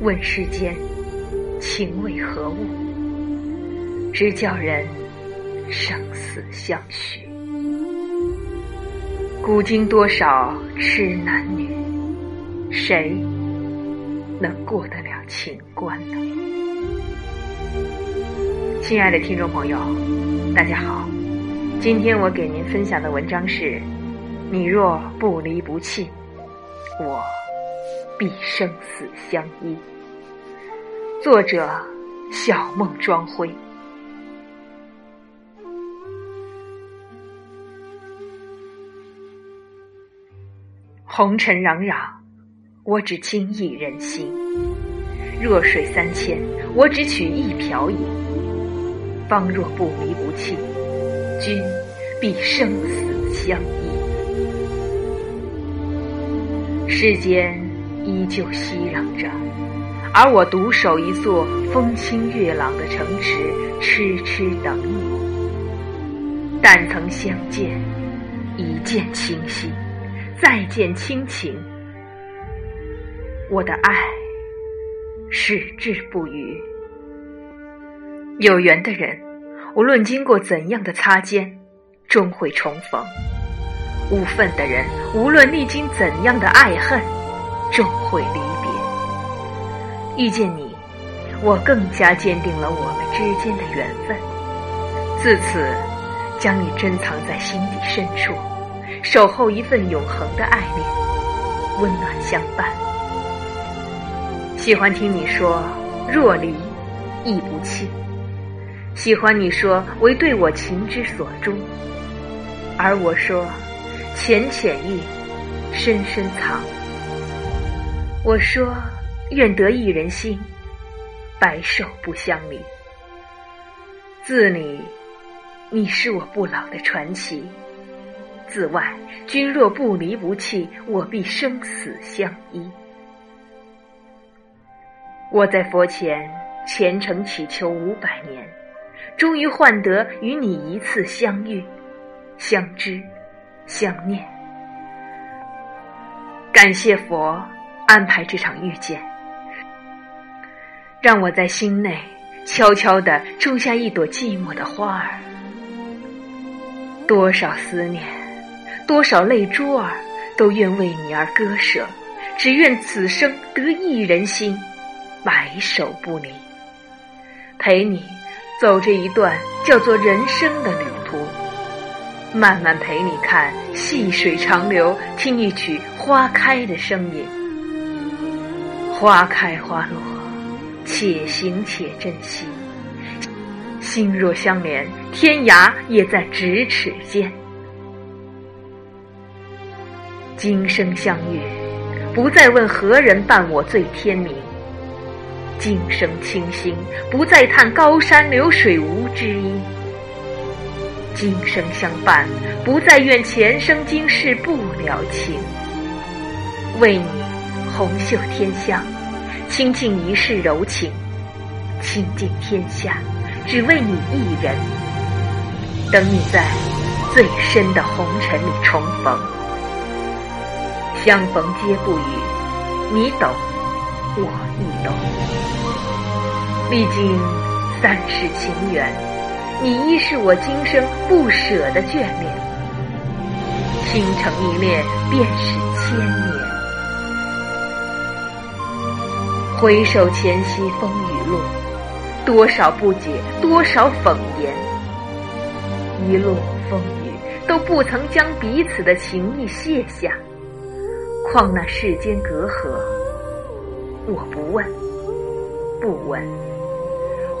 问世间情为何物，直叫人生死相许。古今多少痴男女，谁能过得了情关呢？亲爱的听众朋友，大家好，今天我给您分享的文章是：你若不离不弃，我必生死相依。作者：小梦庄辉。红尘攘攘，我只倾一人心；弱水三千，我只取一瓢饮。方若不离不弃，君必生死相依。世间依旧熙攘着，而我独守一座风清月朗的城池，痴痴等你。但曾相见，一见倾心。再见亲情，我的爱矢志不渝。有缘的人，无论经过怎样的擦肩，终会重逢；无份的人，无论历经怎样的爱恨，终会离别。遇见你，我更加坚定了我们之间的缘分。自此，将你珍藏在心底深处。守候一份永恒的爱恋，温暖相伴。喜欢听你说若离亦不弃，喜欢你说唯对我情之所钟，而我说浅浅意，深深藏。我说愿得一人心，白首不相离。自里，你是我不老的传奇。自外，君若不离不弃，我必生死相依。我在佛前虔诚祈求五百年，终于换得与你一次相遇、相知、相念。感谢佛安排这场遇见，让我在心内悄悄地种下一朵寂寞的花儿。多少思念。多少泪珠儿，都愿为你而割舍，只愿此生得一人心，白首不离，陪你走这一段叫做人生的旅，慢慢陪你看细水长流，听一曲花开的声音。花开花落，且行且珍惜，心若相连，天涯也在咫尺间。今生相遇，不再问何人伴我醉天明；今生倾心，不再叹高山流水无知音。今生相伴，不再怨前生今世不了情。为你红袖添香，倾尽一世柔情；倾尽天下，只为你一人。等你在最深的红尘里重逢。相逢皆不语，你懂，我亦懂。历经三世情缘，你亦是我今生不舍的眷恋。倾城一恋，便是千年。回首前夕风雨路，多少不解，多少讽言。一路风雨，都不曾将彼此的情谊卸下。况那世间隔阂，我不问，不问。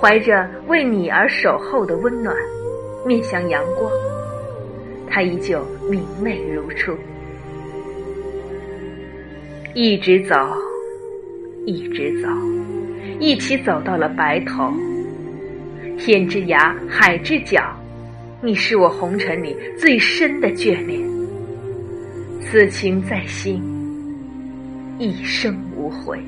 怀着为你而守候的温暖，面向阳光，它依旧明媚如初。一直走，一直走，一起走到了白头。天之涯，海之角，你是我红尘里最深的眷恋。此情在心。一生无悔。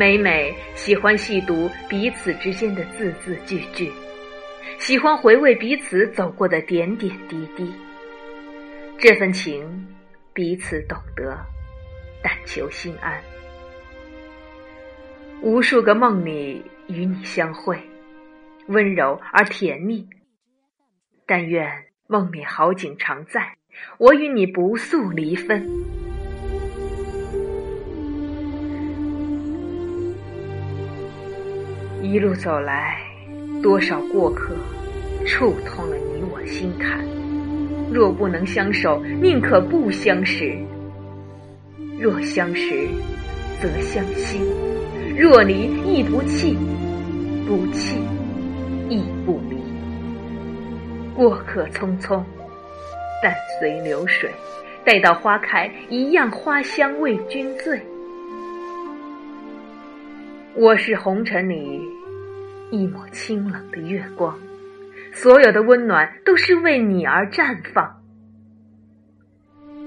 每每喜欢细读彼此之间的字字句句，喜欢回味彼此走过的点点滴滴，这份情，彼此懂得，但求心安。无数个梦里与你相会，温柔而甜蜜。但愿梦里好景常在，我与你不诉离分。一路走来，多少过客，触痛了你我心坎。若不能相守，宁可不相识；若相识，则相惜；若离，亦不弃；不弃，亦不离。过客匆匆，但随流水，待到花开，一样花香为君醉。我是红尘里一抹清冷的月光。所有的温暖都是为你而绽放，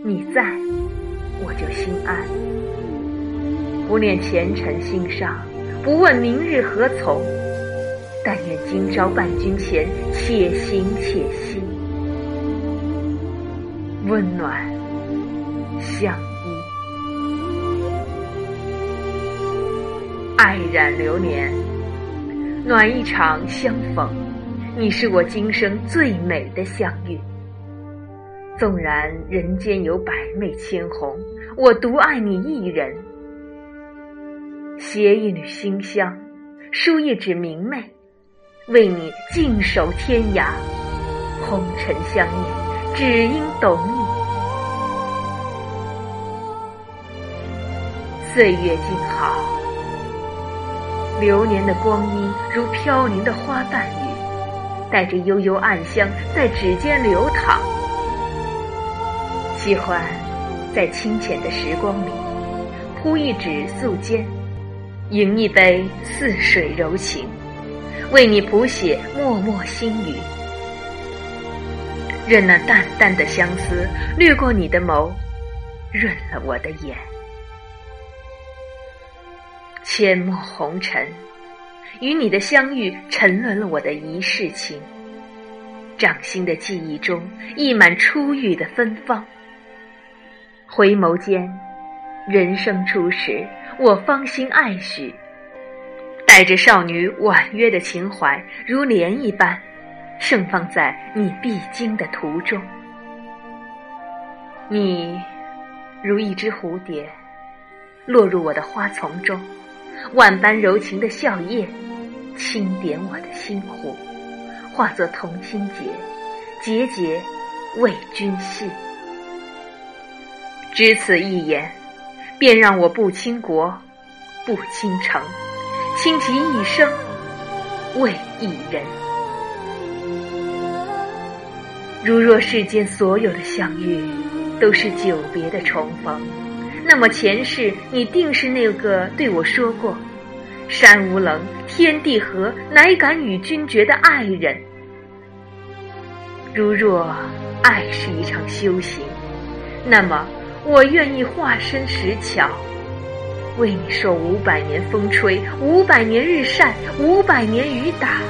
你在，我就心安。不念前尘心上，不问明日何从，但愿今朝伴君前，且行且惜，温暖相依，爱染流年，暖一场相逢。你是我今生最美的相遇。纵然人间有百媚千红，我独爱你一人。携一缕馨香，书一纸明媚，为你静守天涯。红尘相念，只因懂你。岁月静好，流年的光阴如飘零的花瓣雨。带着幽幽暗香在指尖流淌，喜欢在清浅的时光里铺一纸素笺，饮一杯似水柔情，为你谱写脉脉心语。任那淡淡的相思掠过你的眸，润了我的眼。阡陌红尘。与你的相遇，沉沦了我的一世情。掌心的记忆中，溢满初遇的芬芳。回眸间，人生初始，我芳心爱许，带着少女婉约的情怀，如莲一般，盛放在你必经的途中。你，如一只蝴蝶，落入我的花丛中。万般柔情的笑靥，轻点我的心湖，化作同心结，节节为君系。只此一言，便让我不倾国，不倾城，倾其一生为一人。如若世间所有的相遇都是久别的重逢。那么前世你定是那个对我说过“山无棱，天地合，乃敢与君绝”的爱人。如若爱是一场修行，那么我愿意化身石桥，为你受五百年风吹，五百年日晒，五百年雨打，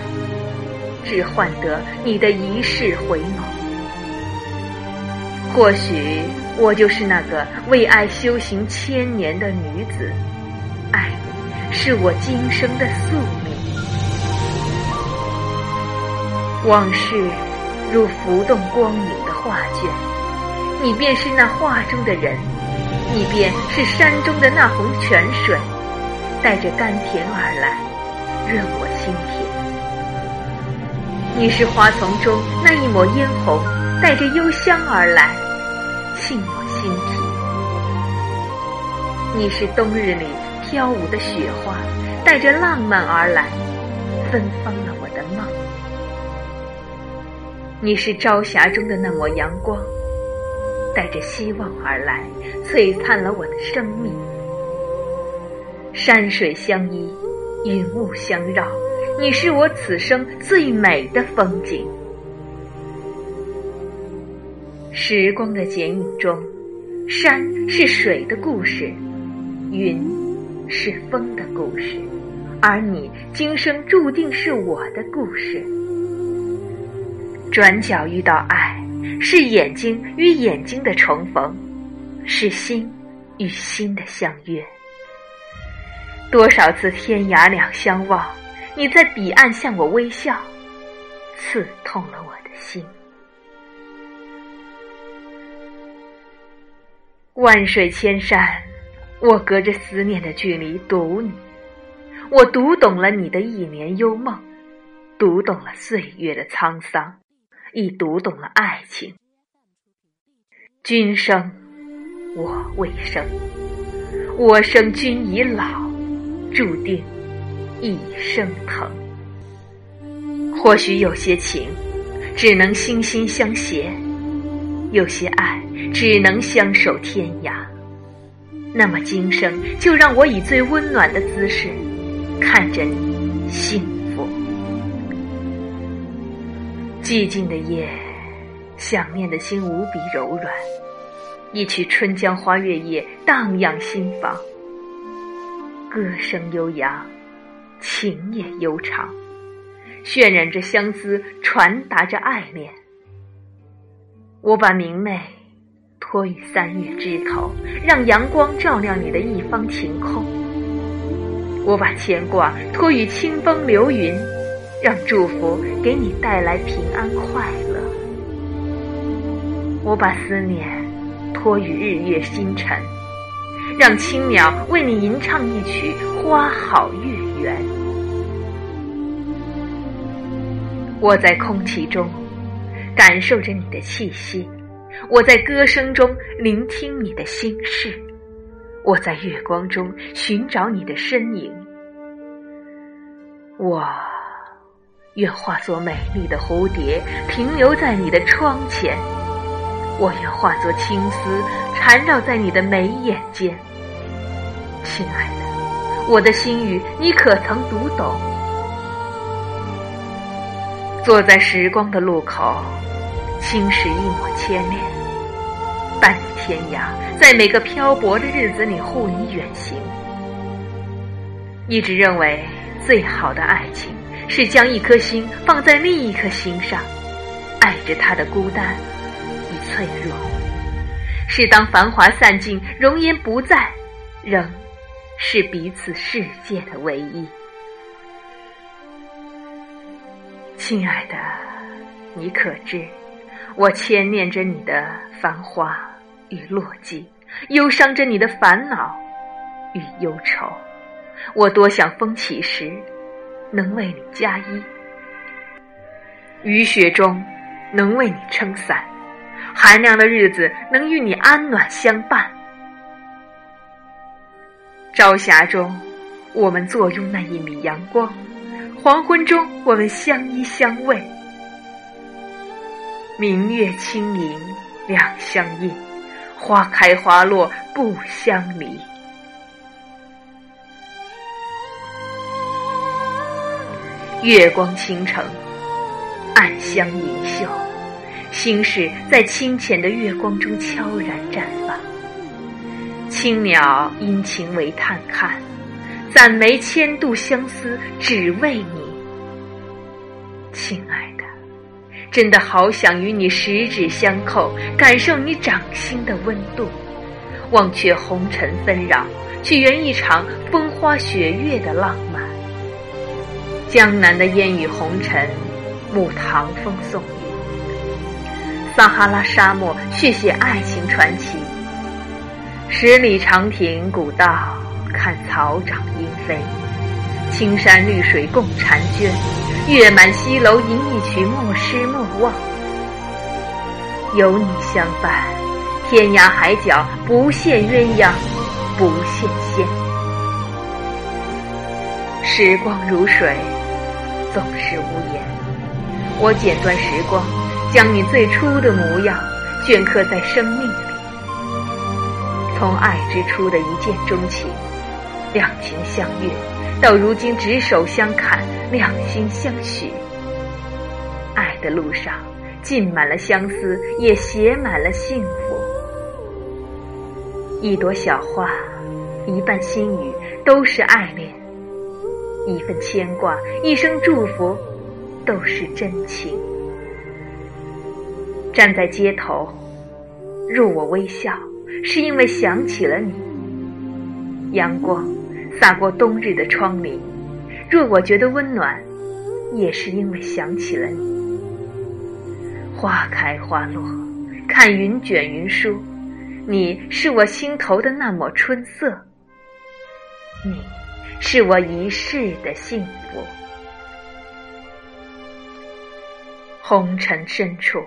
只换得你的一世回眸。或许。我就是那个为爱修行千年的女子，爱你是我今生的宿命。往事如浮动光影的画卷，你便是那画中的人，你便是山中的那泓泉水，带着甘甜而来，润我心田。你是花丛中那一抹嫣红，带着幽香而来。沁我心脾。你是冬日里飘舞的雪花，带着浪漫而来，芬芳了我的梦。你是朝霞中的那抹阳光，带着希望而来，璀璨了我的生命。山水相依，云雾相绕，你是我此生最美的风景。时光的剪影中，山是水的故事，云是风的故事，而你今生注定是我的故事。转角遇到爱，是眼睛与眼睛的重逢，是心与心的相约。多少次天涯两相望，你在彼岸向我微笑，刺痛了我的心。万水千山，我隔着思念的距离读你，我读懂了你的一年幽梦，读懂了岁月的沧桑，亦读懂了爱情。君生我未生，我生君已老，注定一生疼。或许有些情，只能心心相携。有些爱只能相守天涯，那么今生就让我以最温暖的姿势看着你幸福。寂静的夜，想念的心无比柔软，一曲《春江花月夜》荡漾心房，歌声悠扬，情也悠长，渲染着相思，传达着爱恋。我把明媚托于三月枝头，让阳光照亮你的一方晴空；我把牵挂托于清风流云，让祝福给你带来平安快乐；我把思念托于日月星辰，让青鸟为你吟唱一曲花好月圆。我在空气中。感受着你的气息，我在歌声中聆听你的心事，我在月光中寻找你的身影。我愿化作美丽的蝴蝶，停留在你的窗前；我愿化作青丝，缠绕在你的眉眼间。亲爱的，我的心语你可曾读懂？坐在时光的路口。轻拾一抹牵恋，伴你天涯，在每个漂泊的日子里护你远行。一直认为最好的爱情是将一颗心放在另一颗心上，爱着他的孤单与脆弱，是当繁华散尽，容颜不在，仍是彼此世界的唯一。亲爱的，你可知？我牵念着你的繁华与落寂，忧伤着你的烦恼与忧愁。我多想风起时能为你加衣，雨雪中能为你撑伞，寒凉的日子能与你安暖相伴。朝霞中，我们坐拥那一米阳光；黄昏中，我们相依相偎。明月清明，两相映；花开花落，不相离。月光倾城，暗香盈袖，心事在清浅的月光中悄然绽放。青鸟殷勤为探看，攒眉千度相思，只为你，亲爱。真的好想与你十指相扣，感受你掌心的温度，忘却红尘纷扰，去圆一场风花雪月的浪漫。江南的烟雨红尘，沐唐风送雨；撒哈拉沙漠，续写爱情传奇。十里长亭古道，看草长莺飞。青山绿水共婵娟，月满西楼吟一曲莫失莫忘。有你相伴，天涯海角不羡鸳鸯，不羡仙。时光如水，总是无言。我剪断时光，将你最初的模样镌刻在生命里。从爱之初的一见钟情，两情相悦。到如今执手相看，两心相许，爱的路上浸满了相思，也写满了幸福。一朵小花，一半心语，都是爱恋；一份牵挂，一声祝福，都是真情。站在街头，若我微笑，是因为想起了你。阳光洒过冬日的窗棂，若我觉得温暖，也是因为想起了你。花开花落，看云卷云舒，你是我心头的那抹春色，你是我一世的幸福。红尘深处，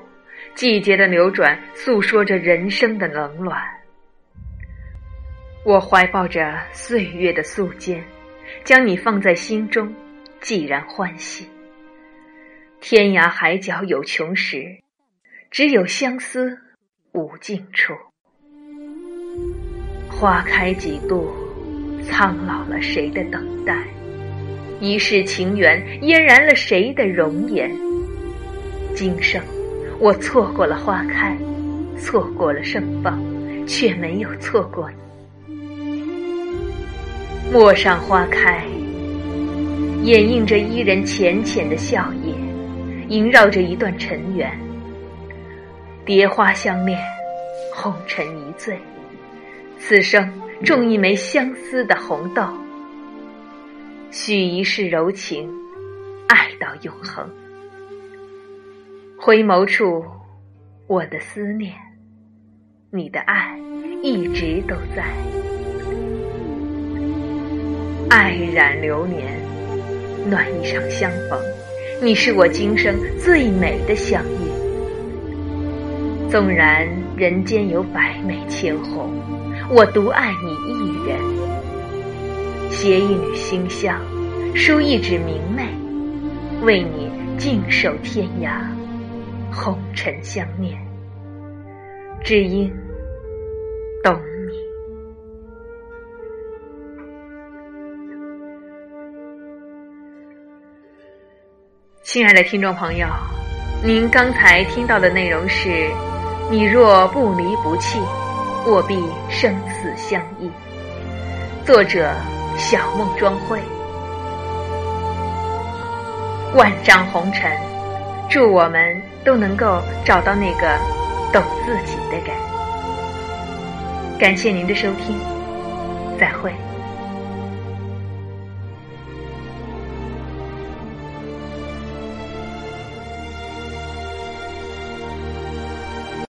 季节的流转诉说着人生的冷暖。我怀抱着岁月的素笺，将你放在心中，既然欢喜。天涯海角有穷时，只有相思无尽处。花开几度，苍老了谁的等待？一世情缘嫣然了谁的容颜？今生，我错过了花开，错过了盛放，却没有错过你。陌上花开，掩映着伊人浅浅的笑靥，萦绕着一段尘缘。蝶花相恋，红尘一醉，此生种一枚相思的红豆，许一世柔情，爱到永恒。回眸处，我的思念，你的爱一直都在。爱染流年，暖一场相逢，你是我今生最美的相遇。纵然人间有百媚千红，我独爱你一人。携一缕馨香，书一纸明媚，为你静守天涯。红尘相念，只因亲爱的听众朋友，您刚才听到的内容是：你若不离不弃，我必生死相依。作者：小梦庄慧。万丈红尘。祝我们都能够找到那个懂自己的人。感谢您的收听，再会。